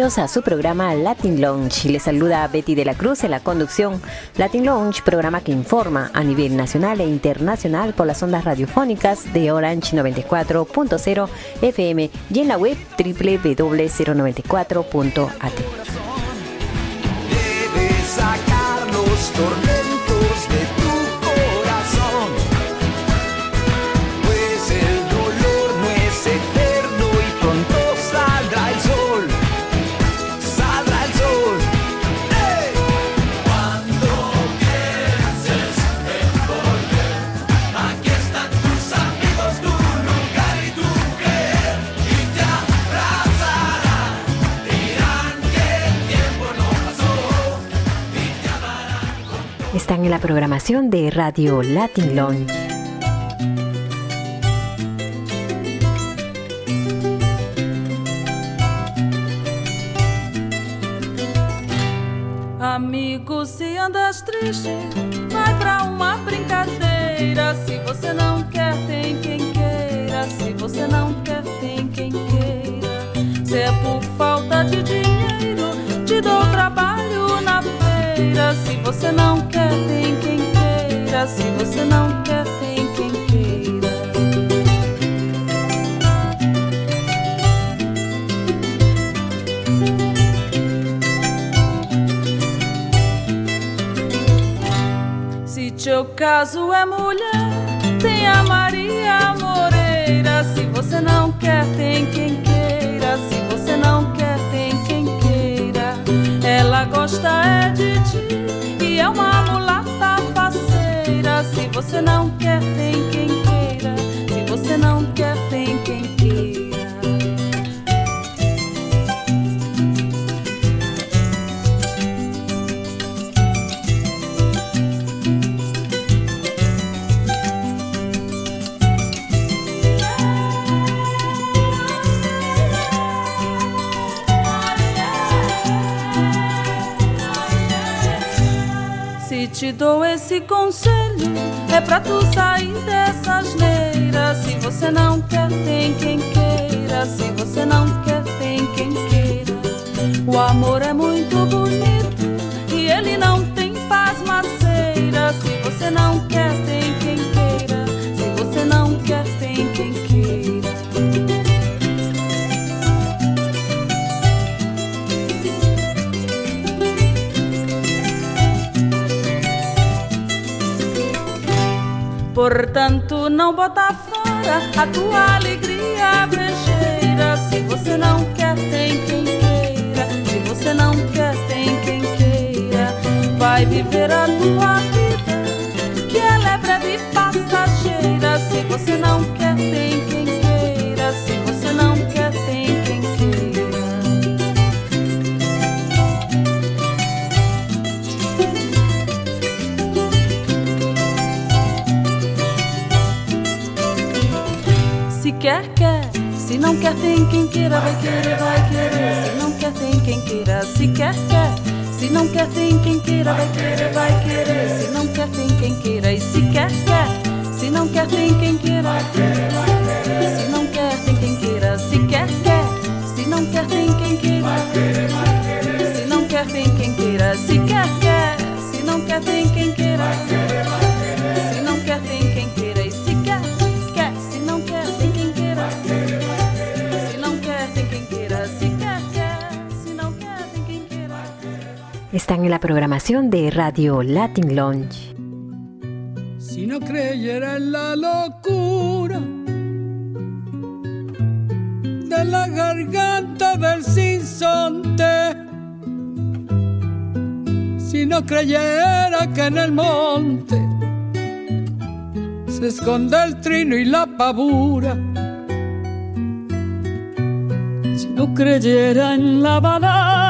Bienvenidos a su programa Latin Lounge. Les saluda Betty de la Cruz en la conducción. Latin Lounge, programa que informa a nivel nacional e internacional por las ondas radiofónicas de Orange 94.0 FM y en la web www.094.at. están en la programación de Radio Latin Lounge. Não quer, tem quem queira. Se você não quer, tem quem queira. Se teu caso é mulher, tem a Maria Moreira. Se você não quer, tem quem queira. Se você não quer, tem quem queira. Ela gosta é de ti é uma mulata faceira. Se você não quer, tem Se te dou esse conselho, é pra tu sair dessa asneira. Se você não quer, tem quem queira. Se você não quer, tem quem queira. O amor é muito bonito e ele não tem pasmaceira. Se você não quer, tem Portanto, não bota fora a tua alegria brejeira. Se você não quer, tem quem queira. Se você não quer, tem quem queira. Vai viver a tua vida, que ela é breve e passageira. Se você não quer, tem não quer, tem quem queira. Vai querer, vai querer. Se não quer, tem quem queira. Se quer, quer. Se não quer, tem quem queira. Vai querer, vai querer. Se não quer, tem quem queira. E se quer, quer. Se não quer, tem quem queira. Se não quer, tem quem queira. Se quer, quer. Se não quer, tem quem queira. Se não quer, tem quem queira. Se quer, quer. Se não quer, tem quem queira. Se Están en la programación de Radio Latin Lounge. Si no creyera en la locura de la garganta del sinsonte, si no creyera que en el monte se esconde el trino y la pavura, si no creyera en la balanza,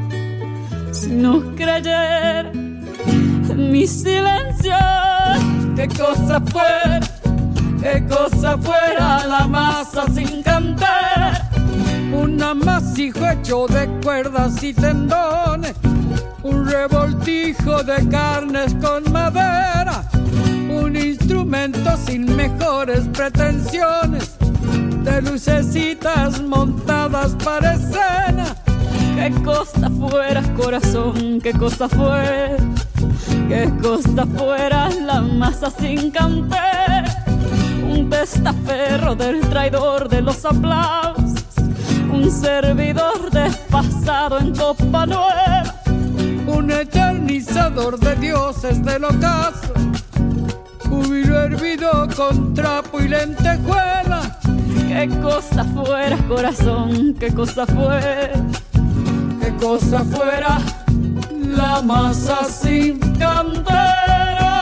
si no creyera en mi silencio, qué cosa fuera, qué cosa fuera la masa sin cantar, un amasijo hecho de cuerdas y tendones. Un revoltijo de carnes con madera, un instrumento sin mejores pretensiones, de lucecitas montadas para escena. Qué cosa fuera, corazón, qué cosa fuera, qué cosa fuera la masa sin canter, un testaferro del traidor de los aplausos, un servidor despasado en copa nueva. Un eternizador de dioses del ocaso, júbilo hervido con trapo y lentejuela. Qué cosa fuera, corazón, qué cosa fuera, qué cosa fuera la masa sin cantera.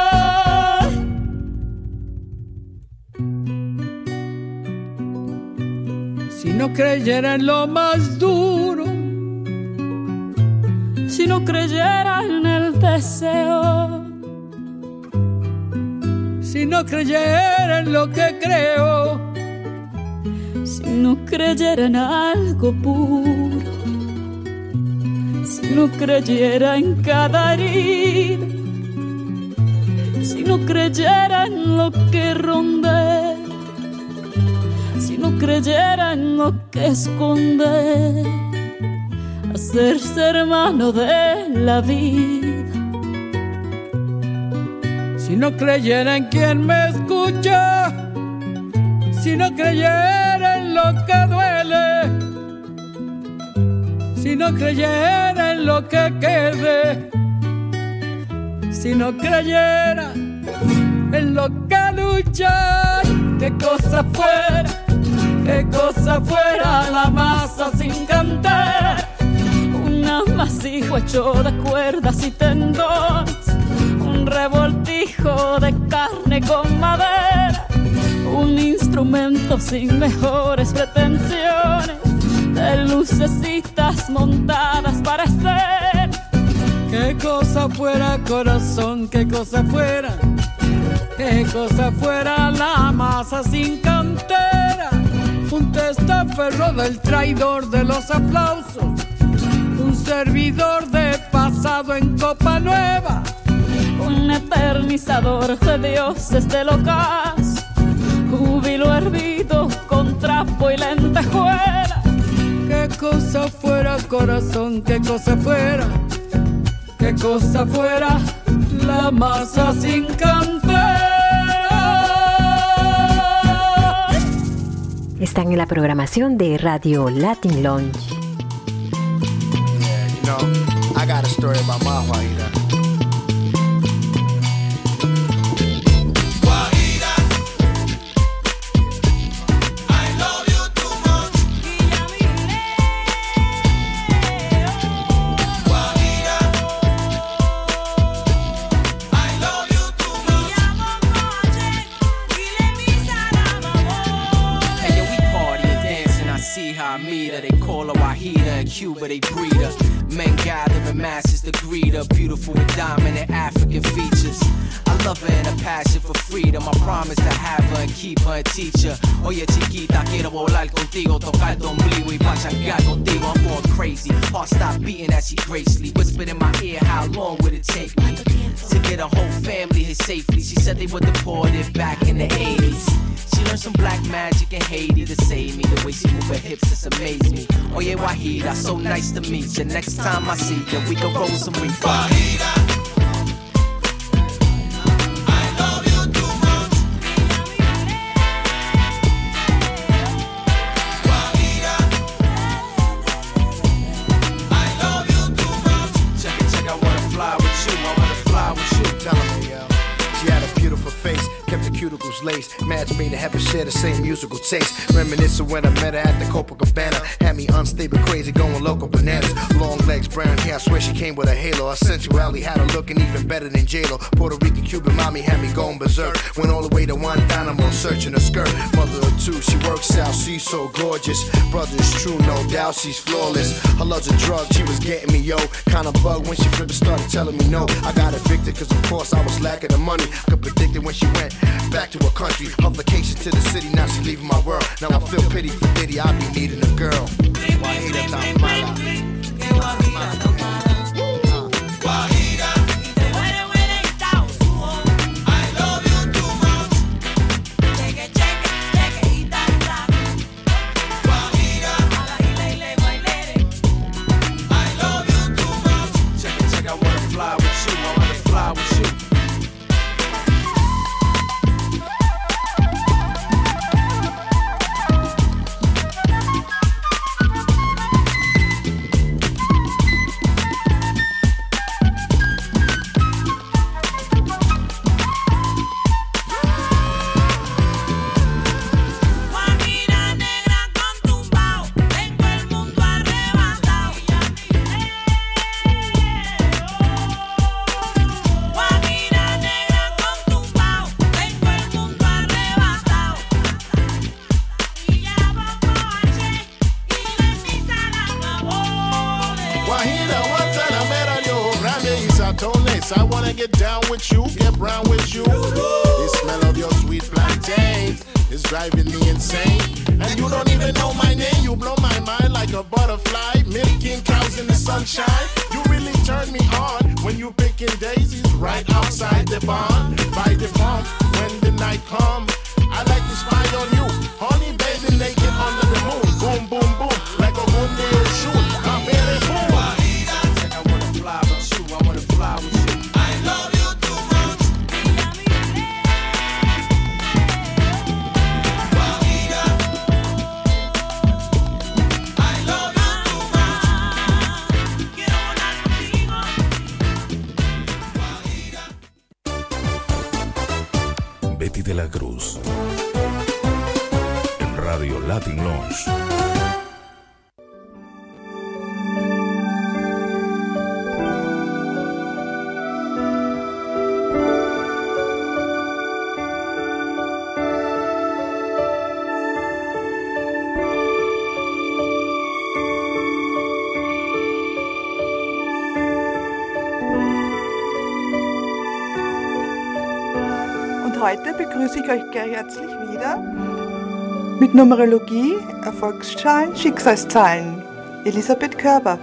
Si no creyera en lo más duro, si no creyera en el deseo, si no creyera en lo que creo, si no creyera en algo puro, no creyera en cada herida, si no creyera en lo que ronde, si no creyera en lo que esconde hacerse hermano de la vida. Si no creyera en quien me escucha, si no creyera en lo que duele, si no creyera en lo que quede, si no creyera en lo que lucha, qué cosa fuera, qué cosa fuera la masa sin cantar. Un amasijo hecho de cuerdas y tendones, un revoltijo de carne con madera, un instrumento sin mejores pretensiones, de lucecitas montadas para ser. Qué cosa fuera corazón, qué cosa fuera, qué cosa fuera la masa sin cantera, un testaferro del traidor de los aplausos. Un servidor de pasado en copa nueva, un eternizador de dioses del ocaso, júbilo hervido con trapo y lentejuela. Qué cosa fuera corazón, qué cosa fuera, qué cosa fuera la masa sin cantera. Están en la programación de Radio Latin Lounge. I got a story about my her and keep her and teach her. Oye chiquita, quiero volar contigo, tocar tu ombligo y pachangar contigo. I'm going crazy. Heart stop beating as she gracefully whispered in my ear, how long would it take me to get a whole family here safely? She said they were deported back in the 80s. She learned some black magic in Haiti to save me. The way she move her hips just amazed me. Oye Wahida, so nice to meet you. Next time I see you, we can roll some reefer. Cuticles laced. Match made to heaven share the same musical taste. Reminiscent when I met her at the Copacabana. Had me unstable, crazy, going local bananas. Long legs, brown hair, I swear she came with a halo. Her sensuality had her looking even better than J-Lo. Puerto Rican, Cuban mommy had me going berserk. Went all the way to Guantanamo, searching her skirt. Mother of two, she works out, she's so gorgeous. Brother's true, no doubt, she's flawless. Her love's a drug, she was getting me, yo. Kinda bug when she flipped started telling me no. I got evicted, cause of course I was lacking the money. I could predict it when she went back to her country. Her vacation to the city, now she leaving my world. Now I feel pity for Diddy, I be needing a girl. Why Wahida Tamala. Check begrüße ich euch sehr herzlich wieder mit Numerologie, Erfolgszahlen, Schicksalszahlen. Elisabeth Körber.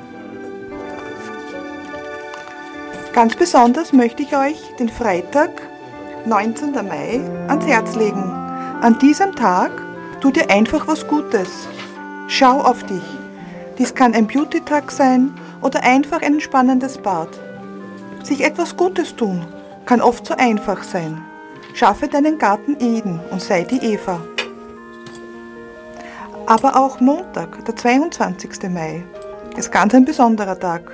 Ganz besonders möchte ich euch den Freitag, 19. Mai, ans Herz legen. An diesem Tag tu dir einfach was Gutes. Schau auf dich. Dies kann ein Beauty-Tag sein oder einfach ein entspannendes Bad. Sich etwas Gutes tun kann oft so einfach sein. Schaffe deinen Garten Eden und sei die Eva. Aber auch Montag, der 22. Mai, ist ganz ein besonderer Tag.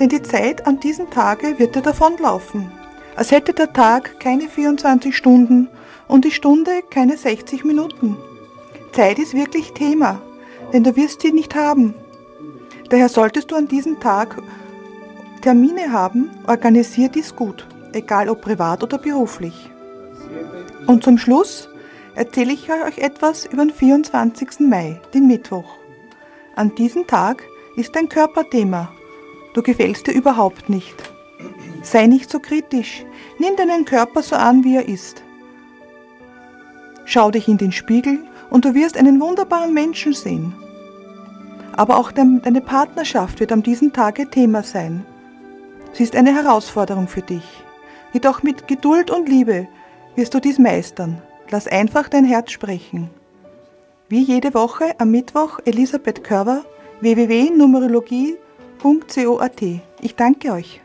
Denn die Zeit an diesem Tage wird dir davonlaufen, als hätte der Tag keine 24 Stunden und die Stunde keine 60 Minuten. Zeit ist wirklich Thema, denn du wirst sie nicht haben. Daher solltest du an diesem Tag Termine haben, organisier dies gut, egal ob privat oder beruflich. Und zum Schluss erzähle ich euch etwas über den 24. Mai, den Mittwoch. An diesem Tag ist dein Körperthema Du gefällst dir überhaupt nicht. Sei nicht so kritisch. Nimm deinen Körper so an, wie er ist. Schau dich in den Spiegel und du wirst einen wunderbaren Menschen sehen. Aber auch dein- deine Partnerschaft wird an diesem Tage Thema sein. Sie ist eine Herausforderung für dich. Jedoch mit Geduld und Liebe wirst du dies meistern. Lass einfach dein Herz sprechen. Wie jede Woche am Mittwoch Elisabeth Körber, www.numerologie.coat. Ich danke euch.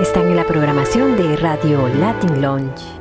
Están en la programación de Radio Latin Lounge.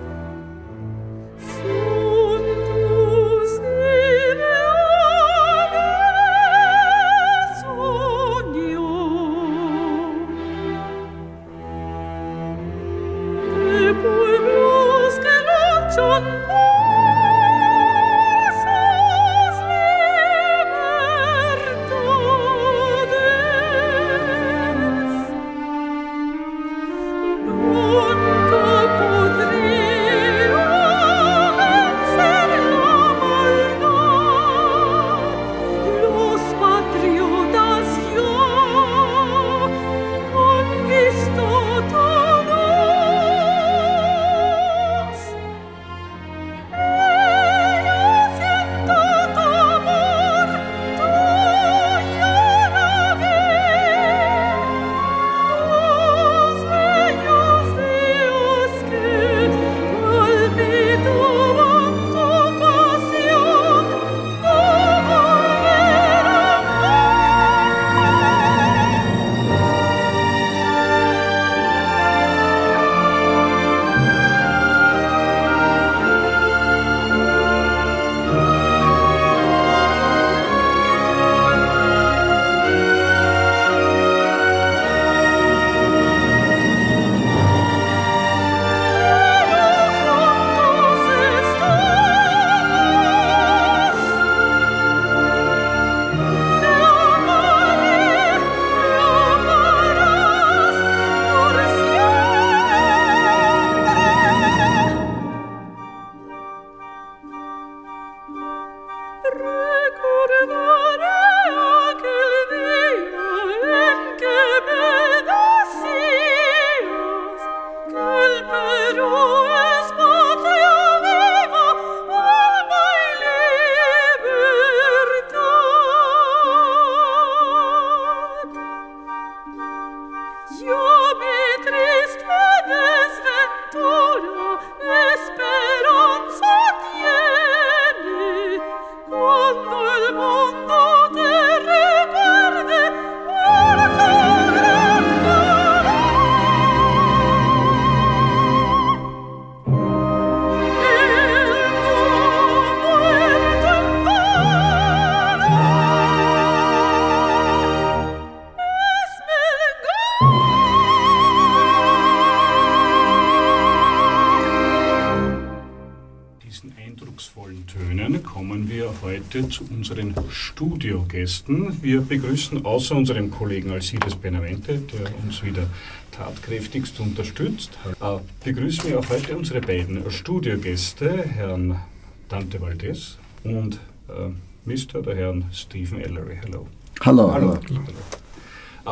Heute zu unseren Studiogästen. Wir begrüßen außer unserem Kollegen Alcides Benavente, der uns wieder tatkräftigst unterstützt, äh, begrüßen wir auch heute unsere beiden Studiogäste, Herrn Dante Valdez und äh, Mr. der Herrn Stephen Ellery. Hello. Hallo, Hallo. hallo. Ah,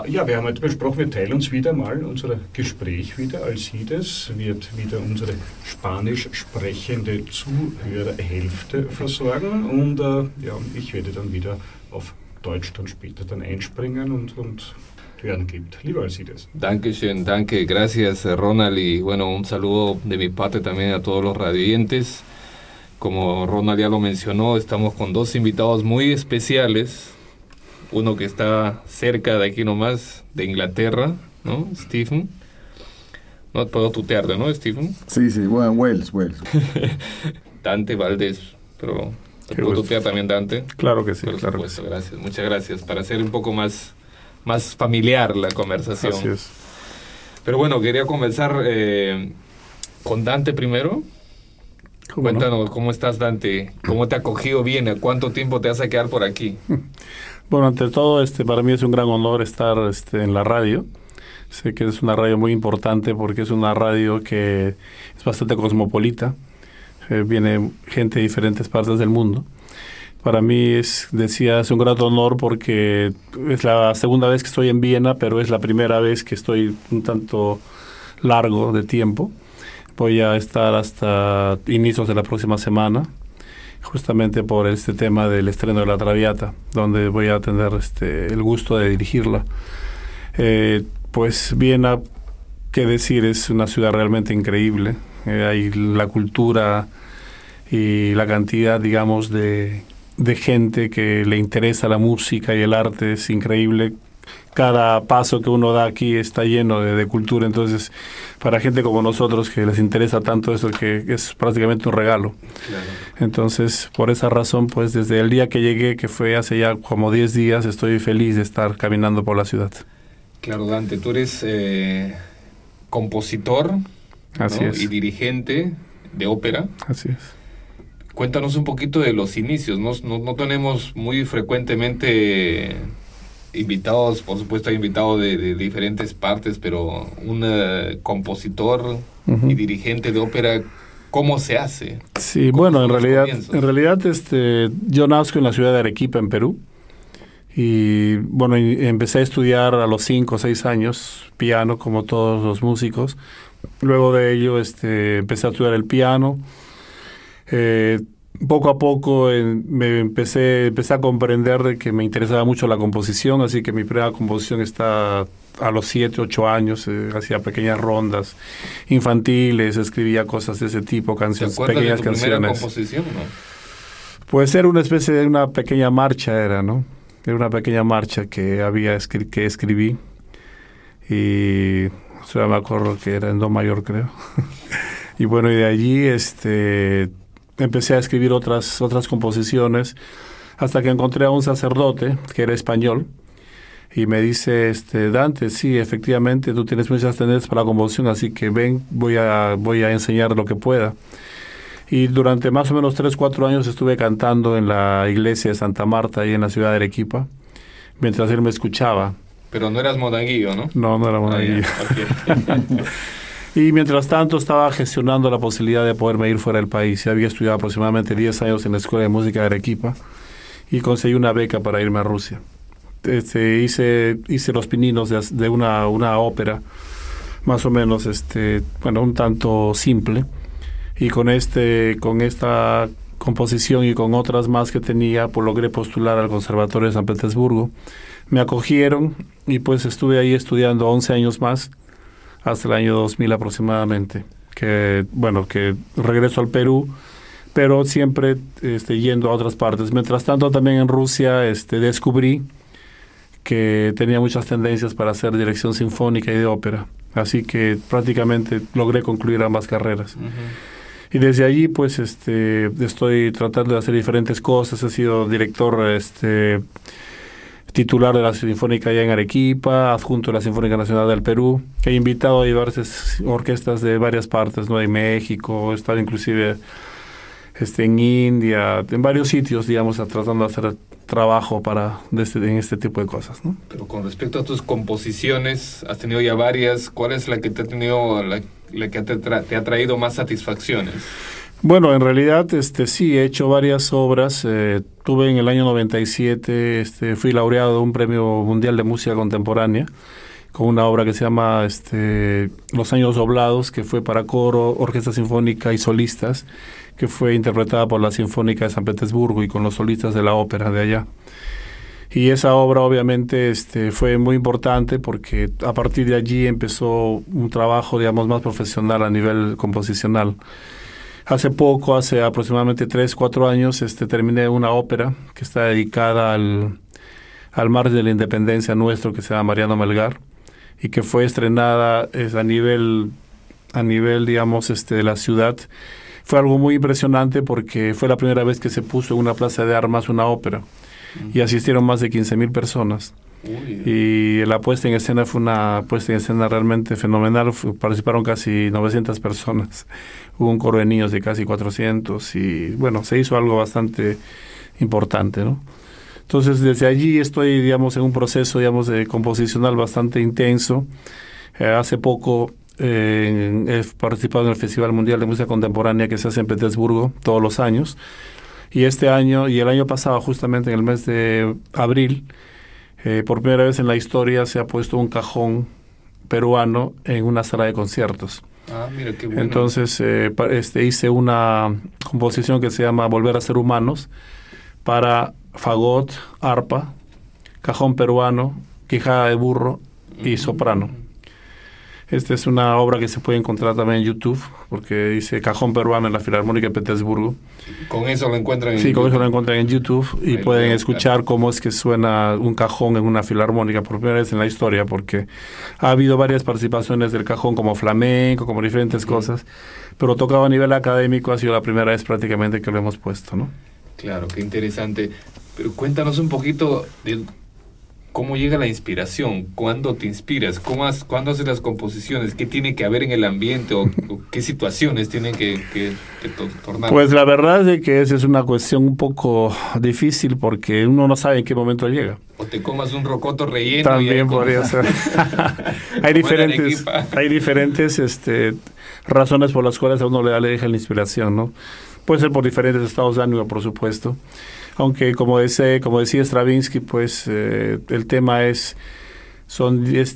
Ja, wir haben heute besprochen, wir teilen uns wieder mal unser Gespräch wieder. Alcides wird wieder unsere spanisch sprechende Zuhörerhälfte versorgen und äh, ja, ich werde dann wieder auf Deutsch dann später dann einspringen und, und hören gibt. Lieber Alcides. Dankeschön, danke, gracias Ronald y bueno, un saludo de mi parte también a todos los radioyentes. Como Ronald ya lo mencionó, estamos con dos invitados muy especiales. Uno que está cerca de aquí nomás, de Inglaterra, ¿no? Stephen. No puedo tutearte, ¿no, Stephen? Sí, sí, bueno, Wales, Wales. Dante Valdés, pero ¿te puedo gusto. tutear también Dante? Claro que sí, Por claro que supuesto, gracias, muchas gracias. Para hacer un poco más, más familiar la conversación. Así es. Pero bueno, quería comenzar eh, con Dante primero. ¿Cómo no? Cuéntanos, ¿cómo estás Dante? ¿Cómo te ha acogido bien? ¿A ¿Cuánto tiempo te vas a quedar por aquí? Bueno, ante todo, este, para mí es un gran honor estar este, en la radio. Sé que es una radio muy importante porque es una radio que es bastante cosmopolita. Eh, viene gente de diferentes partes del mundo. Para mí es, decía, es un grato honor porque es la segunda vez que estoy en Viena, pero es la primera vez que estoy un tanto largo de tiempo. Voy a estar hasta inicios de la próxima semana, justamente por este tema del estreno de La Traviata, donde voy a tener este, el gusto de dirigirla. Eh, pues Viena, qué decir, es una ciudad realmente increíble. Eh, hay la cultura y la cantidad, digamos, de, de gente que le interesa la música y el arte es increíble. Cada paso que uno da aquí está lleno de, de cultura, entonces para gente como nosotros que les interesa tanto eso que es prácticamente un regalo. Entonces, por esa razón, pues desde el día que llegué, que fue hace ya como 10 días, estoy feliz de estar caminando por la ciudad. Claro, Dante, tú eres eh, compositor Así ¿no? es. y dirigente de ópera. Así es. Cuéntanos un poquito de los inicios. No, no, no tenemos muy frecuentemente invitados, por supuesto hay invitados de, de diferentes partes, pero un eh, compositor y dirigente de ópera, ¿cómo se hace? Sí, ¿Cómo bueno, en realidad, comienzos? en realidad este, yo nazco en la ciudad de Arequipa, en Perú. Y bueno, y empecé a estudiar a los 5 o 6 años piano, como todos los músicos. Luego de ello este, empecé a estudiar el piano. Eh, poco a poco eh, me empecé, empecé a comprender de que me interesaba mucho la composición, así que mi primera composición está a los 7, 8 años, eh, hacía pequeñas rondas infantiles, escribía cosas de ese tipo, ¿Te canciones, acuerdas de pequeñas tu primera canciones. composición? no? Pues era una especie de una pequeña marcha, era, ¿no? Era una pequeña marcha que había escri- que escribí y o sea, me acuerdo que era en do mayor, creo. y bueno, y de allí este empecé a escribir otras otras composiciones hasta que encontré a un sacerdote que era español y me dice este Dante, sí, efectivamente tú tienes muchas tendencias para la composición, así que ven, voy a voy a enseñar lo que pueda. Y durante más o menos 3, 4 años estuve cantando en la iglesia de Santa Marta, ahí en la ciudad de Arequipa, mientras él me escuchaba. Pero no eras monaguillo, ¿no? No, no era Ah, monaguillo. ya, ok. Y mientras tanto estaba gestionando la posibilidad de poderme ir fuera del país. Había estudiado aproximadamente 10 años en la Escuela de Música de Arequipa y conseguí una beca para irme a Rusia. Este, hice, hice los pininos de, de una, una ópera, más o menos, este, bueno, un tanto simple. Y con, este, con esta composición y con otras más que tenía, pues logré postular al Conservatorio de San Petersburgo. Me acogieron y pues estuve ahí estudiando 11 años más hasta el año 2000 aproximadamente. Que, bueno, que regreso al Perú, pero siempre este, yendo a otras partes. Mientras tanto, también en Rusia este, descubrí que tenía muchas tendencias para hacer dirección sinfónica y de ópera. Así que prácticamente logré concluir ambas carreras. Y desde allí, pues, este, estoy tratando de hacer diferentes cosas. He sido director, este, titular de la Sinfónica allá en Arequipa, adjunto de la Sinfónica Nacional del Perú. He invitado a diversas orquestas de varias partes, ¿no? En México, he estado inclusive este, en India, en varios sitios, digamos, tratando de hacer trabajo para de este- en este tipo de cosas, ¿no? Pero con respecto a tus composiciones, has tenido ya varias. ¿Cuál es la que te ha tenido, la, la que te, te ha traído más satisfacciones? Bueno, en realidad este, sí, he hecho varias obras. eh, tuve en el año 97, este, fui laureado de un premio mundial de música contemporánea con una obra que se llama este, Los años doblados, que fue para coro, orquesta sinfónica y solistas, que fue interpretada por la Sinfónica de San Petersburgo y con los solistas de la ópera de allá. Y esa obra obviamente este, fue muy importante porque a partir de allí empezó un trabajo, digamos, más profesional a nivel composicional. Hace poco, hace aproximadamente 3, 4 años, este, terminé una ópera que está dedicada al, al margen de la independencia nuestro, que se llama Mariano Melgar, y que fue estrenada es, a nivel, a nivel, digamos, este, de la ciudad. Fue algo muy impresionante porque fue la primera vez que se puso en una plaza de armas una ópera, y asistieron más de 15 mil personas. Y la puesta en escena fue una puesta en escena realmente fenomenal. Participaron casi 900 personas. Hubo un coro de niños de casi 400 y bueno, se hizo algo bastante importante, ¿no? Entonces, desde allí estoy, digamos, en un proceso, digamos, de composicional bastante intenso. Eh, hace poco eh, he participado en el Festival Mundial de Música Contemporánea que se hace en Petersburgo todos los años. Y este año, y el año pasado, justamente en el mes de abril, eh, por primera vez en la historia se ha puesto un cajón peruano en una sala de conciertos. Ah, mira qué bueno. Entonces eh, este, hice una composición que se llama Volver a ser humanos para fagot, arpa, cajón peruano, quijada de burro y soprano. Esta es una obra que se puede encontrar también en YouTube, porque dice Cajón Peruano en la Filarmónica de Petersburgo. Con eso lo encuentran en Sí, con eso YouTube. lo encuentran en YouTube y Ahí pueden escuchar cómo es que suena un cajón en una filarmónica por primera vez en la historia, porque ha habido varias participaciones del cajón como flamenco, como diferentes cosas, pero tocado a nivel académico ha sido la primera vez prácticamente que lo hemos puesto, ¿no? Claro, qué interesante. Pero cuéntanos un poquito de cómo llega la inspiración, cuándo te inspiras, cómo has- cuándo haces las composiciones, qué tiene que haber en el ambiente o, o qué situaciones tienen que, que, que to- tornar. Pues la verdad es que esa es una cuestión un poco difícil porque uno no sabe en qué momento llega. o te comas un rocoto relleno. y También podría comienzas- ser. hay diferentes, hay diferentes este, razones por las cuales a uno le da le deja la inspiración, ¿no? Puede ser por diferentes estados de ánimo, por supuesto. Aunque, como, dice, como decía Stravinsky, pues eh, el tema es, son 10%, 10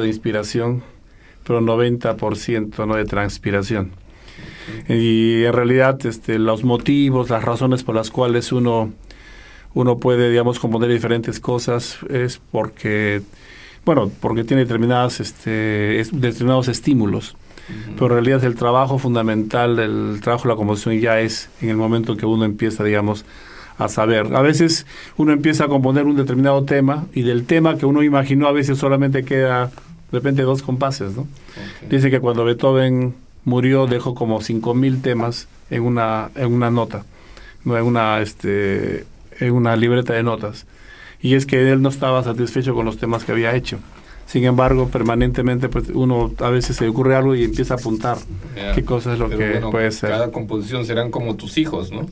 de inspiración, pero 90% ¿no? de transpiración. Y en realidad este, los motivos, las razones por las cuales uno, uno puede, digamos, componer diferentes cosas es porque, bueno, porque tiene determinadas, este, es- determinados estímulos. Pero en realidad el trabajo fundamental, el trabajo de la composición ya es en el momento en que uno empieza, digamos, a saber. A veces uno empieza a componer un determinado tema y del tema que uno imaginó a veces solamente queda de repente dos compases, ¿no? Dice que cuando Beethoven murió dejó como 5.000 temas en una, en una nota, no en una, este, en una libreta de notas. Y es que él no estaba satisfecho con los temas que había hecho. Sin embargo, permanentemente pues uno a veces se le ocurre algo y empieza a apuntar qué cosa es lo Pero que bueno, puede ser. Cada composición serán como tus hijos, ¿no?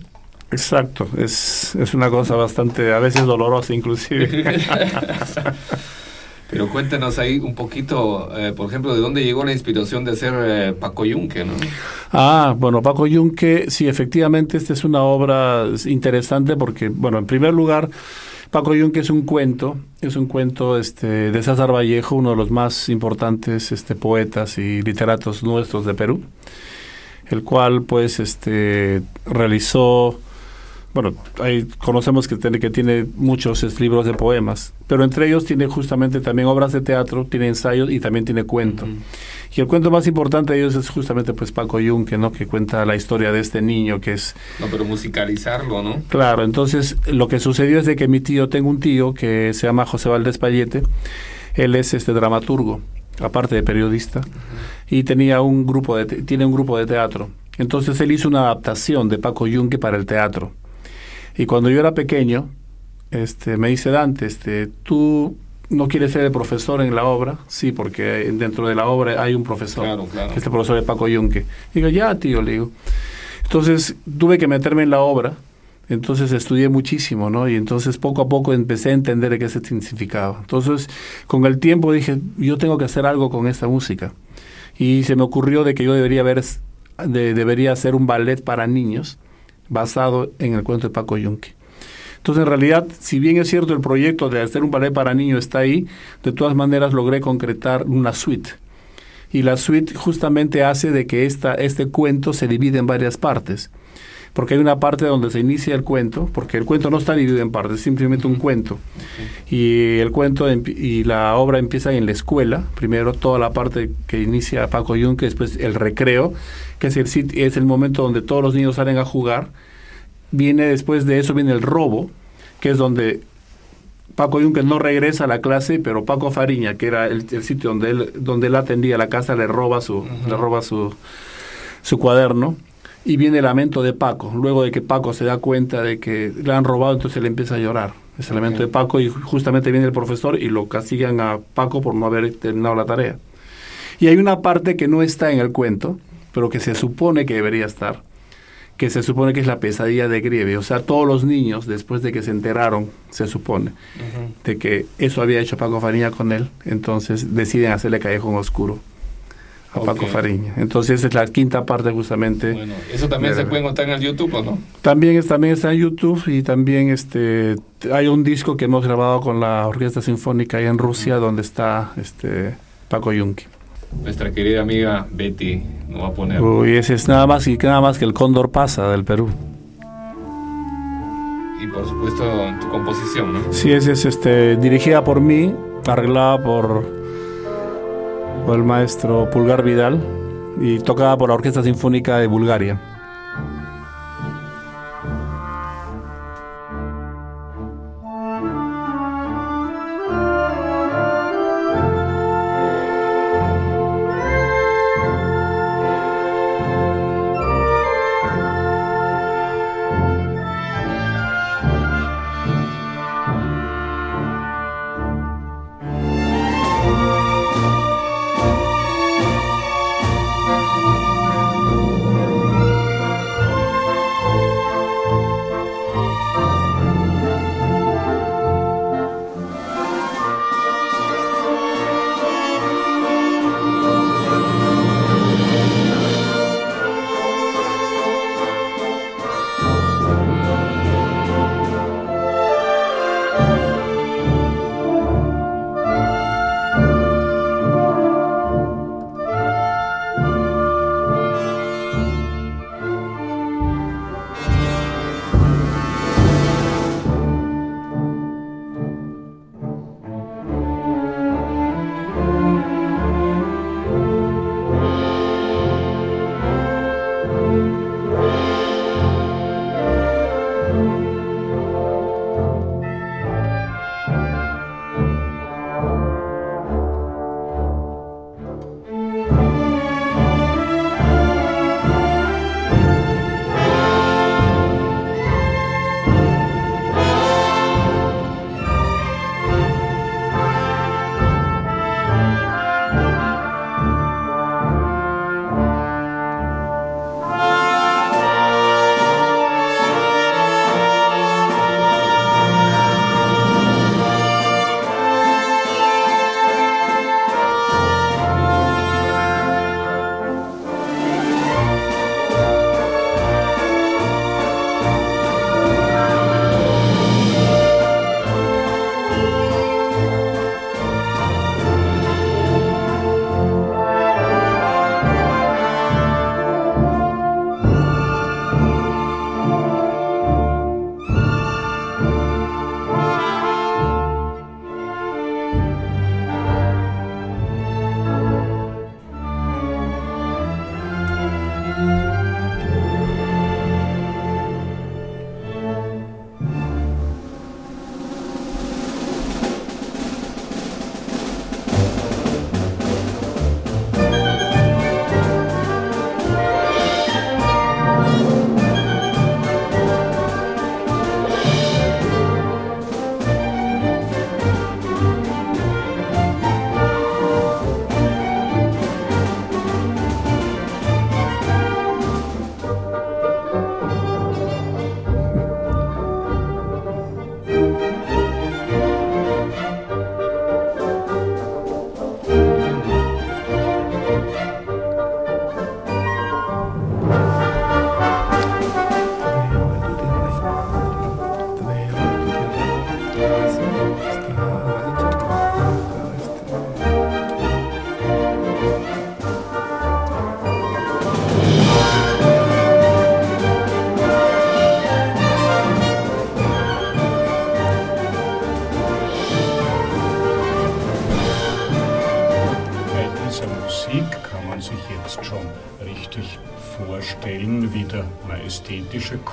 Exacto, es, es una cosa bastante, a veces dolorosa inclusive. Pero cuéntanos ahí un poquito, eh, por ejemplo, de dónde llegó la inspiración de hacer eh, Paco Yunque, ¿no? Ah, bueno, Paco Yunque, sí, efectivamente, esta es una obra interesante porque, bueno, en primer lugar, Paco Yunque es un cuento, es un cuento este, de César Vallejo, uno de los más importantes este, poetas y literatos nuestros de Perú, el cual, pues, este, realizó, bueno, ahí conocemos que tiene, que tiene muchos libros de poemas, pero entre ellos tiene justamente también obras de teatro, tiene ensayos y también tiene cuento. Y el cuento más importante de ellos es justamente pues Paco Yunque, ¿no? Que cuenta la historia de este niño que es... No, pero musicalizarlo, ¿no? Claro, entonces lo que sucedió es de que mi tío, tengo un tío que se llama José Valdés Payete, él es este dramaturgo, aparte de periodista, y tenía un grupo de te- tiene un grupo de teatro. Entonces él hizo una adaptación de Paco Yunque para el teatro. Y cuando yo era pequeño, este, me dice Dante, este, tú no quieres ser el profesor en la obra, sí, porque dentro de la obra hay un profesor, Claro, claro. es el profesor de Paco Yunque. Digo, ya, tío, le digo. Entonces tuve que meterme en la obra, entonces estudié muchísimo, ¿no? Y entonces poco a poco empecé a entender qué significaba. Entonces, con el tiempo dije, yo tengo que hacer algo con esta música. Y se me ocurrió de que yo debería ver, de- debería hacer un ballet para niños basado en el cuento de Paco Yunque. Entonces, en realidad, si bien es cierto el proyecto de hacer un ballet para niños está ahí, de todas maneras logré concretar una suite. Y la suite justamente hace de que esta, este cuento se divide en varias partes. Porque hay una parte donde se inicia el cuento, porque el cuento no está dividido en partes, es simplemente un cuento. Y el cuento y la obra empieza en la escuela, primero toda la parte que inicia Paco Yunque, después el recreo, que es el, sit- es el momento donde todos los niños salen a jugar. Viene después de eso, viene el robo, que es donde Paco Yunque no regresa a la clase, pero Paco Fariña, que era el, el sitio donde él, donde él atendía la casa, le roba su, le roba su, su cuaderno. Y viene el lamento de Paco, luego de que Paco se da cuenta de que le han robado, entonces él empieza a llorar. Es el lamento de Paco y justamente viene el profesor y lo castigan a Paco por no haber terminado la tarea. Y hay una parte que no está en el cuento, pero que se supone que debería estar, que se supone que es la pesadilla de Grieve. O sea, todos los niños, después de que se enteraron, se supone, de que eso había hecho Paco Fariña con él, entonces deciden hacerle Callejón Oscuro a Paco. Fariña. Entonces esa es la quinta parte justamente. Bueno, eso también de- se puede encontrar en el YouTube, ¿o no? También, es- también está en YouTube y también este hay un disco que hemos grabado con la Orquesta Sinfónica ahí en Rusia donde está este Paco Yunque. Nuestra querida amiga Betty nos va a poner. Uy, ese es nada más y nada más que el Cóndor pasa del Perú. Y por supuesto tu composición, ¿no? Sí, ese es este dirigida por mí, arreglada por, por el maestro Pulgar Vidal y tocada por la Orquesta Sinfónica de Bulgaria.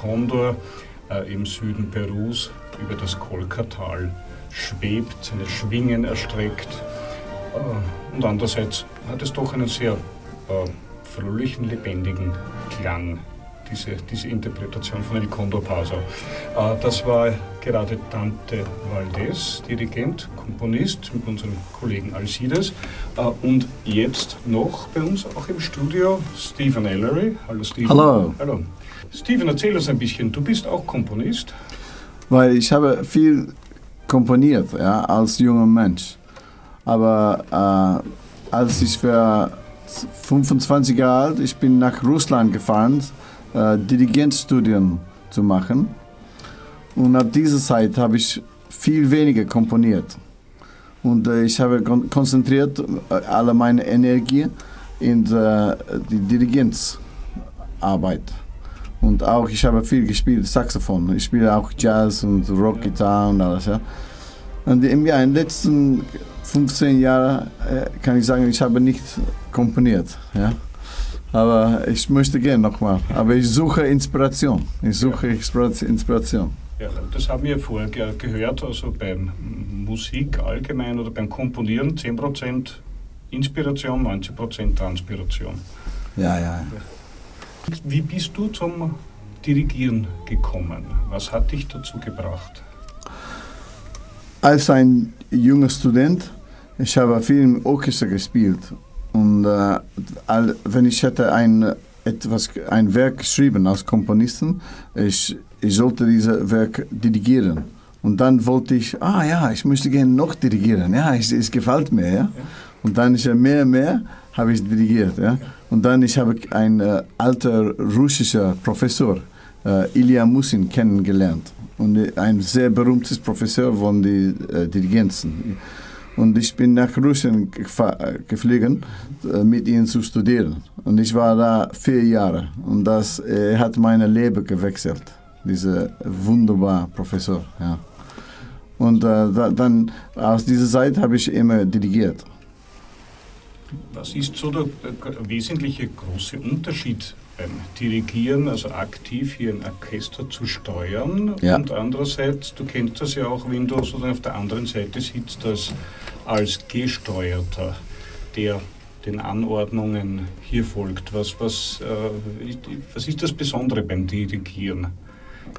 Kondor äh, im Süden Perus über das Kolkatal schwebt, seine Schwingen erstreckt. Äh, und andererseits hat es doch einen sehr äh, fröhlichen, lebendigen Klang. diese, diese Interpretation von El Condor Paso. Äh, das war gerade Dante Valdez, Dirigent, Komponist mit unserem Kollegen Alcides. Äh, und jetzt noch bei uns auch im Studio Stephen Ellery. Hallo Stephen. Hallo. Hallo. Stephen, erzähl uns ein bisschen. Du bist auch Komponist. Weil ich habe viel komponiert ja, als junger Mensch. Aber äh, als ich war 25 Jahre alt, ich bin nach Russland gefahren, äh, Dirigentstudien zu machen. Und ab dieser Zeit habe ich viel weniger komponiert. Und äh, ich habe kon konzentriert äh, alle meine Energie in äh, die Dirigenzarbeit. Und auch, ich habe viel gespielt, Saxophon. Ich spiele auch Jazz und Rockgitarre und alles. Ja. Und im Jahr, in den letzten 15 Jahren äh, kann ich sagen, ich habe nicht komponiert. Ja. Aber ich möchte gerne nochmal. Aber ich suche Inspiration. Ich suche Inspiration. Ja, das haben wir vorher ge gehört, also beim Musik allgemein oder beim Komponieren 10% Inspiration, 90% Transpiration. Ja, ja. Wie bist du zum Dirigieren gekommen? Was hat dich dazu gebracht? Als ein junger Student, ich habe viel im Orchester gespielt. Und äh, wenn ich hätte ein, etwas, ein Werk geschrieben als Komponisten, ich, ich sollte dieses Werk dirigieren. Und dann wollte ich, ah ja, ich möchte gerne noch dirigieren. Ja, es, es gefällt mir. Ja? Und dann ist ja mehr und mehr habe ich dirigiert. Ja? Und dann ich habe einen äh, alter russischer Professor, äh, Ilya Musin, kennengelernt. Und äh, ein sehr berühmtes Professor von den äh, Dirigenzen. Und ich bin nach Russland geflogen, äh, mit ihm zu studieren. Und ich war da vier Jahre. Und das äh, hat mein Leben gewechselt. Dieser wunderbare Professor. Ja. Und äh, da, dann aus dieser Zeit habe ich immer dirigiert. Was ist so der, der wesentliche große Unterschied beim Dirigieren, also aktiv hier ein Orchester zu steuern Ja. und andererseits, du kennst das ja auch, wenn du sozusagen auf der anderen Seite sitzt, als, als Gesteuerter, der den Anordnungen hier folgt. Was, was, äh, ist- was ist das Besondere beim Dirigieren?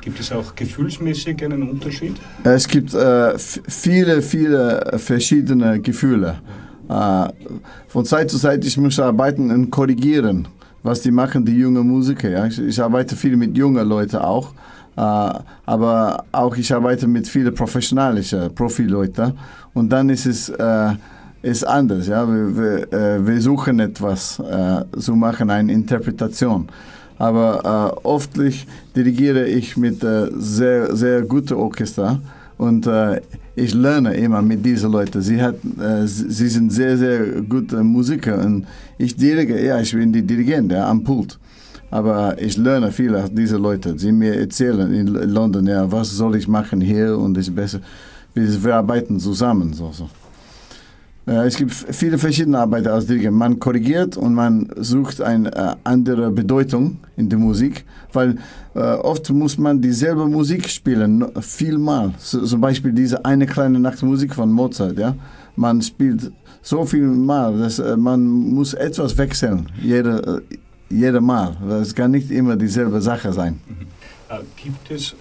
Gibt es auch gefühlsmäßig einen Unterschied? Es gibt äh, viele, viele verschiedene Gefühle. Äh, von Zeit zu Zeit, ich muss arbeiten und korrigieren, was die machen, die jungen Musiker. Ja? Ich, ich arbeite viel mit jungen Leuten auch, äh, aber auch ich arbeite mit vielen professionellen Profileuten. Und dann ist es äh, ist anders. Ja? Wir, wir, wir suchen etwas zu machen, eine Interpretation. Aber äh, oftlich dirigiere ich mit äh, sehr, sehr guten Orchester und äh, ich lerne immer mit diesen Leuten. Sie, hat, äh, sie sind sehr, sehr gute Musiker und ich dirigiere, ja, ich bin die Dirigent ja, am Pult. Aber ich lerne viel aus diesen Leuten. Sie mir erzählen in London, ja, was soll ich machen hier und ist besser. Wir, wir arbeiten zusammen. So, so. Es gibt viele verschiedene Arbeiten als Dirigent. Man korrigiert und man sucht eine äh, andere Bedeutung in der Musik, weil äh, oft muss man dieselbe Musik spielen, vielmal. Zum Beispiel diese eine kleine Nachtmusik von Mozart. Ja? Man spielt so viel Mal, dass äh, man muss etwas wechseln, jede, äh, jede Mal. Es kann nicht immer dieselbe Sache sein. Äh, Gibt es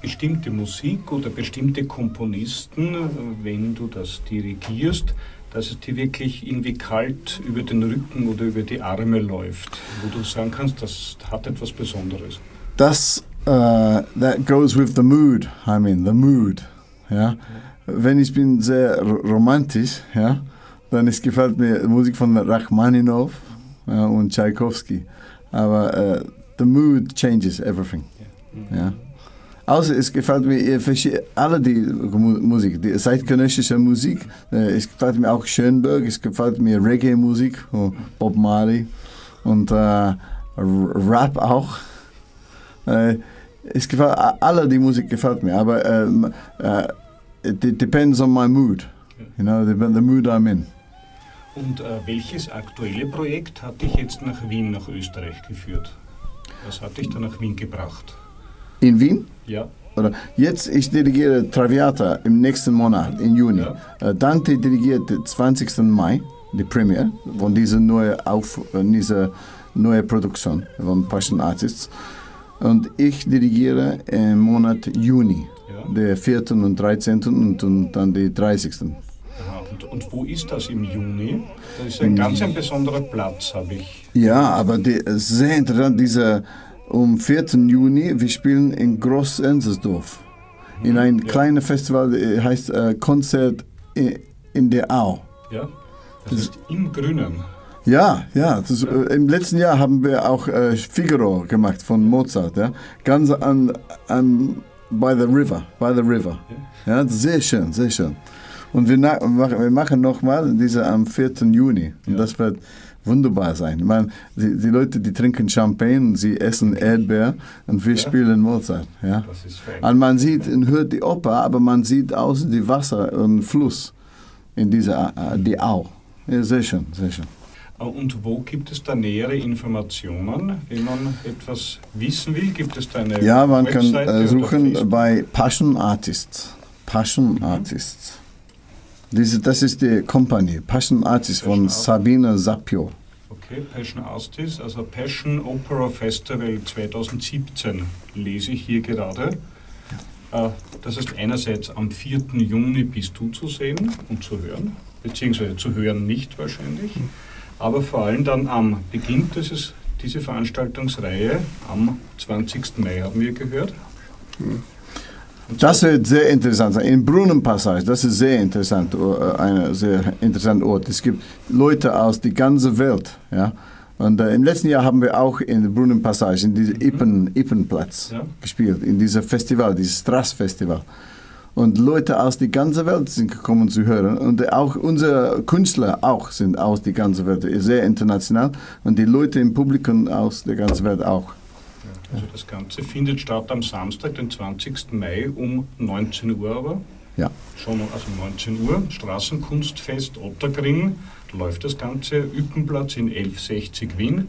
bestimmte Musik oder bestimmte Komponisten, wenn du das dirigierst, dass es dir wirklich irgendwie kalt über den Rücken oder über die Arme läuft, wo du sagen kannst, das hat etwas Besonderes? Das, uh, that goes with the mood, I mean, the mood, ja. Wenn ich bin sehr ro- romantisch, ja, dann es gefällt mir Musik von Rachmaninow ja, und Tchaikovsky. Aber äh, the mood changes everything, ja. Außer es gefällt mir alle die Mu- Musik, die zeitgenössische Musik. Äh, es gefällt mir auch Schönberg, es gefällt mir Reggae-Musik, oh, Bob Marley und äh, Rap auch. Äh, es gefällt, alle die Musik gefällt mir, aber ähm, äh, it, depends on my mood. You know, the, mood I'm in. Und äh, welches aktuelle Projekt hat dich jetzt nach Wien, nach Österreich geführt? Was hat dich da nach Wien gebracht? In Wien? Ja. Oder jetzt, ich dirigiere Traviata im nächsten Monat, im Juni. Äh, Dante dirigiert den 20. Mai, die Premiere von dieser neuen Auf, äh, dieser neue Produktion von Passion Artists. Und ich dirigiere im Monat Juni, der 4. und 13. und, und dann die 30. Aha, und, und wo ist das im Juni? Das ist ein ganz ein besonderer Platz, habe ich. Ja, aber die, sehr interessant, diese, um 4. Juni, wir spielen in Groß-Enzersdorf. In ein kleines Festival, äh, heißt äh, Konzert in, in der Au. Ja? Das ist im Grünen. Ja, ja. Das, äh, Im letzten Jahr haben wir auch äh, Figaro gemacht von Mozart. Ja? Ganz an, an by the river, by the river. Ja, sehr schön, sehr schön. Und wir, wir machen nochmal diese am 4. Juni. Und das wird wunderbar sein. Meine, die, die Leute, die trinken Champagne, sie essen Erdbeer und wir spielen Mozart. Ja? Und man sieht und hört die Oper, aber man sieht außen die Wasser und Fluss in dieser äh, die Au. Ja, sehr schön, sehr schön. Äh, Und wo gibt es da nähere Informationen, wenn man etwas wissen will? Gibt es da eine Ja, man kann Webseite äh, oder suchen bei Passion Artists. Passion Artists. Diese, das ist die Company, Passion Artists von Sabine Sapio. Okay, Passion Artists, also Passion Opera Festival 2017 lese ich hier gerade. Äh, Das ist einerseits am 4. Juni bist du zu sehen und zu hören, beziehungsweise zu hören nicht wahrscheinlich, aber vor allem dann am Beginn dieses, diese Veranstaltungsreihe am 20. Mai haben wir gehört. Das wird sehr interessant sein. In Brunnenpassage, das ist sehr interessant, äh, ein sehr interessanter Ort. Es gibt Leute aus der ganzen Welt. Ja? Und äh, im letzten Jahr haben wir auch in Brunnenpassage, in diesem Ippen, Ippenplatz Ja. gespielt, in diesem Festival, dieses Strassfestival. Und Leute aus der ganzen Welt sind gekommen zu hören. Und auch unsere Künstler auch sind aus der ganzen Welt, sehr international. Und die Leute im Publikum aus der ganzen Welt auch. Also das Ganze findet statt am Samstag, den 20. Mai um 19 Uhr aber. Ja. Schon also 19 Uhr, Straßenkunstfest Ottergring, läuft das Ganze, Üppenplatz in 1160 Wien.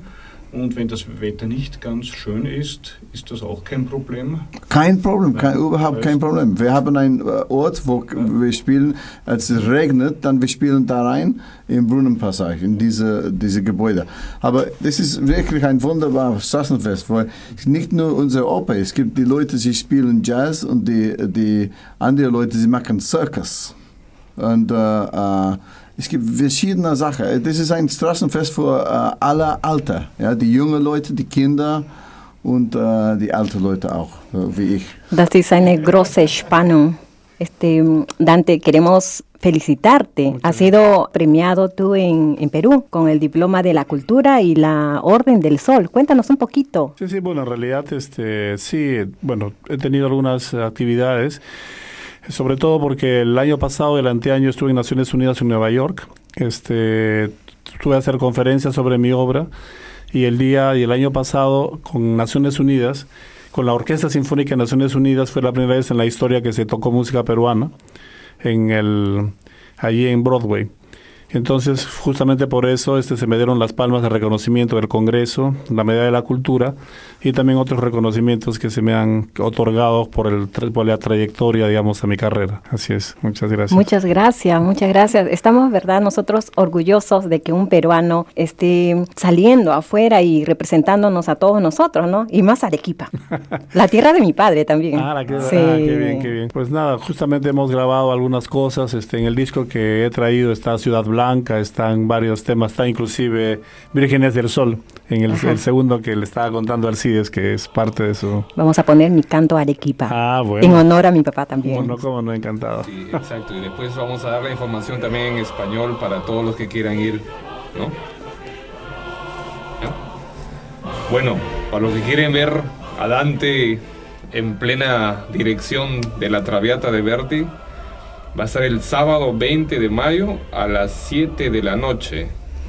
Und wenn das Wetter nicht ganz schön ist, ist das auch kein Problem. Kein Problem, kein, überhaupt kein Problem. Wir haben einen äh, Ort, wo wir spielen, als es regnet, dann wir spielen da rein im Brunnenpassage, in diese, diese Gebäude. Aber das ist wirklich ein wunderbares Straßenfest, weil nicht nur unsere Oper, es gibt die Leute, die spielen Jazz und die, die anderen Leute, die machen Circus. Und äh, äh, es gibt verschiedene Sachen. Das ist ein Straßenfest für äh, alle Alter. Ja? Die jungen Leute, die Kinder und äh, die alten Leute auch, äh, wie ich. Das ist eine große Spannung. Este, Dante, queremos felicitarte. Has sido premiado tú en, en Perú con el Diploma de la Cultura y la Orden del Sol. Cuéntanos un poquito. Sí, sí, bueno, en realidad, este, sí, bueno, he tenido algunas actividades, sobre todo porque el año pasado, el anteaño, estuve en Naciones Unidas en Nueva York, este, tuve a hacer conferencias sobre mi obra y el día y el año pasado con Naciones Unidas, con la Orquesta Sinfónica de Naciones Unidas, fue la primera vez en la historia que se tocó música peruana en el, allí en Broadway. Entonces, justamente por eso este, se me dieron las palmas de reconocimiento del Congreso, la Medalla de la Cultura y también otros reconocimientos que se me han otorgado por, el, por la trayectoria, digamos, a mi carrera. Así es, muchas gracias. Muchas gracias, muchas gracias. Estamos, ¿verdad? Nosotros orgullosos de que un peruano esté saliendo afuera y representándonos a todos nosotros, ¿no? Y más Arequipa. La tierra de mi padre también. Ah, la que- Sí. ah, qué bien, qué bien. Pues nada, justamente hemos grabado algunas cosas. Este, en el disco que he traído está Ciudad Blanca, están varios temas, está inclusive Vírgenes del Sol, en el, el segundo que le estaba contando Alcides, que es parte de su... Vamos a poner mi canto Arequipa. Ah, bueno. En honor a mi papá también. Como no, como no, encantado. Sí, exacto. Y después vamos a dar la información también en español para todos los que quieran ir, ¿no? ¿Ya? Bueno, para los que quieren ver a Dante en plena dirección de la Traviata de Verdi, va a estar el sábado 20 de mayo a las 7 de la noche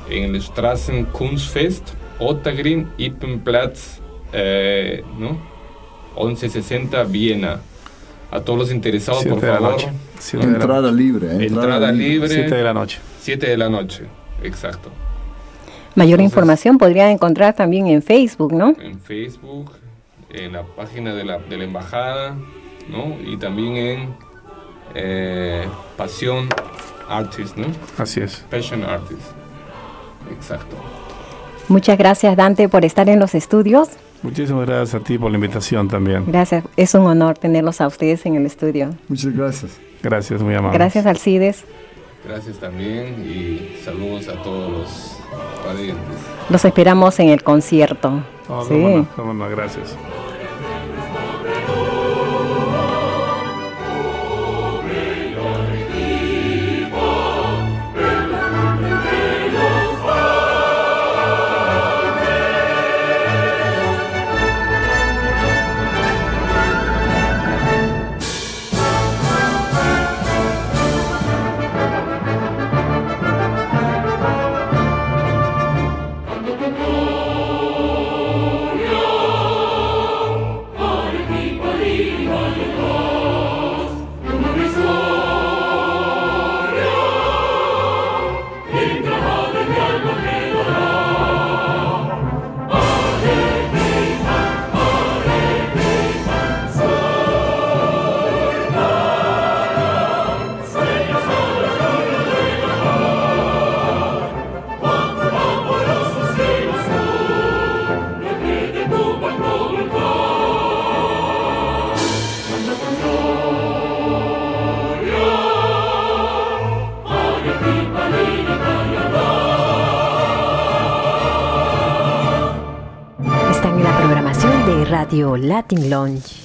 en el Straßenkunstfest Ottergrin Ippenplatz, eh, ¿no? 1160 Viena. A todos los interesados, Siete por de la favor. noche. Siete de la Entrada libre. Entrada libre. 7 de la noche. 7 de la noche, exacto. Mayor información podrían encontrar también en Facebook, ¿no? En Facebook, en la página de la, de la embajada, ¿no? Y también en eh, pasión artist, ¿no? Así es. Passion artist. Exacto. Muchas gracias Dante por estar en los estudios. Muchísimas gracias a ti por la invitación también. Gracias, es un honor tenerlos a ustedes en el estudio. Muchas gracias. Gracias, muy amable. Gracias Alcides. Gracias también y saludos a todos los parientes. Los esperamos en el concierto. Oh, sí. Gracias. Radio Latin Lounge.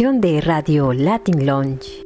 de Radio Latin Lounge.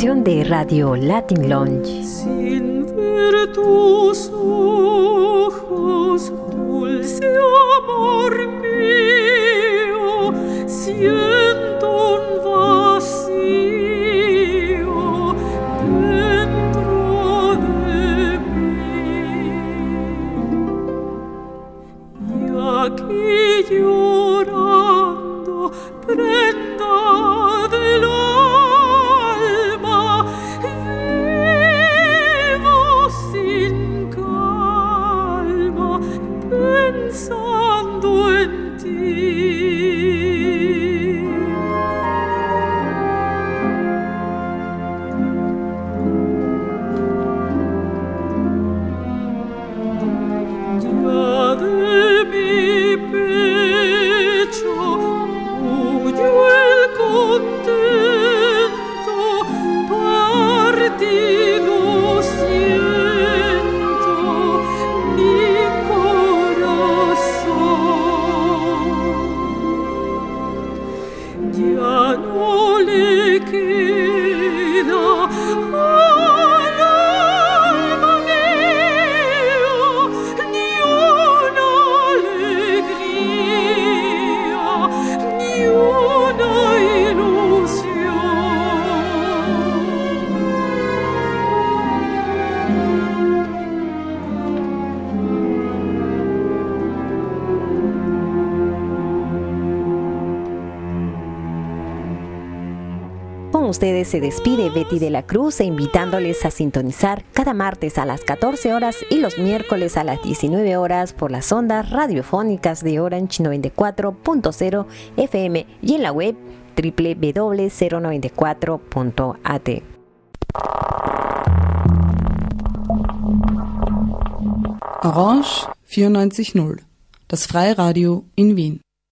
De Radio Latin Lounge. Se despide Betty de la Cruz e invitándoles a sintonizar cada martes a las 14 horas y los miércoles a las 19 horas por las ondas radiofónicas de Orange 94.0 FM y en la web www.094.at. Orange 94.0, das Freiradio in Wien.